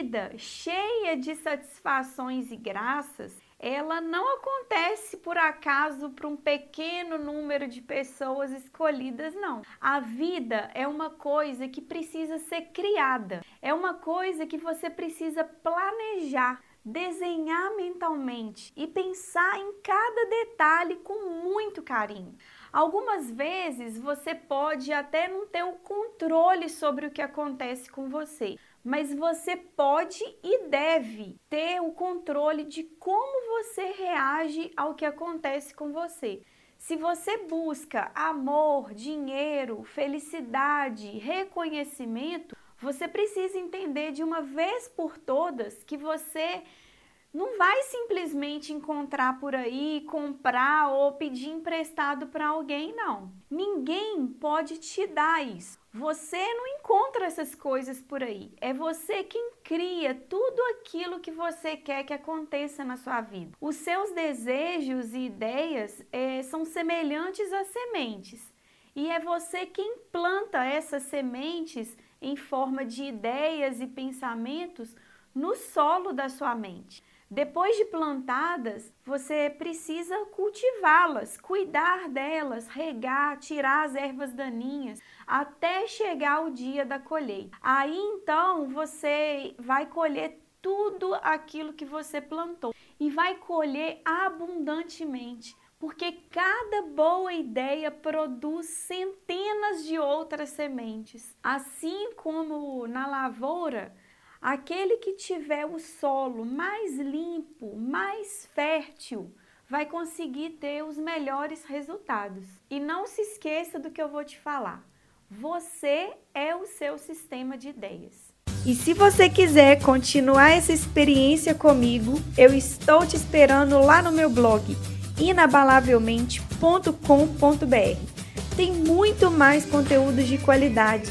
Vida cheia de satisfações e graças, ela não acontece por acaso para um pequeno número de pessoas escolhidas, não. A vida é uma coisa que precisa ser criada, é uma coisa que você precisa planejar desenhar mentalmente e pensar em cada detalhe com muito carinho. Algumas vezes você pode até não ter o controle sobre o que acontece com você, mas você pode e deve ter o controle de como você reage ao que acontece com você. Se você busca amor, dinheiro, felicidade, reconhecimento, você precisa entender de uma vez por todas que você não vai simplesmente encontrar por aí, comprar ou pedir emprestado para alguém, não. Ninguém pode te dar isso. Você não encontra essas coisas por aí. É você quem cria tudo aquilo que você quer que aconteça na sua vida. Os seus desejos e ideias é, são semelhantes a sementes. E é você quem planta essas sementes em forma de ideias e pensamentos no solo da sua mente. Depois de plantadas, você precisa cultivá-las, cuidar delas, regar, tirar as ervas daninhas, até chegar o dia da colheita. Aí então você vai colher tudo aquilo que você plantou e vai colher abundantemente, porque cada boa ideia produz centenas de outras sementes. Assim como na lavoura, Aquele que tiver o solo mais limpo, mais fértil, vai conseguir ter os melhores resultados. E não se esqueça do que eu vou te falar. Você é o seu sistema de ideias. E se você quiser continuar essa experiência comigo, eu estou te esperando lá no meu blog inabalavelmente.com.br. Tem muito mais conteúdo de qualidade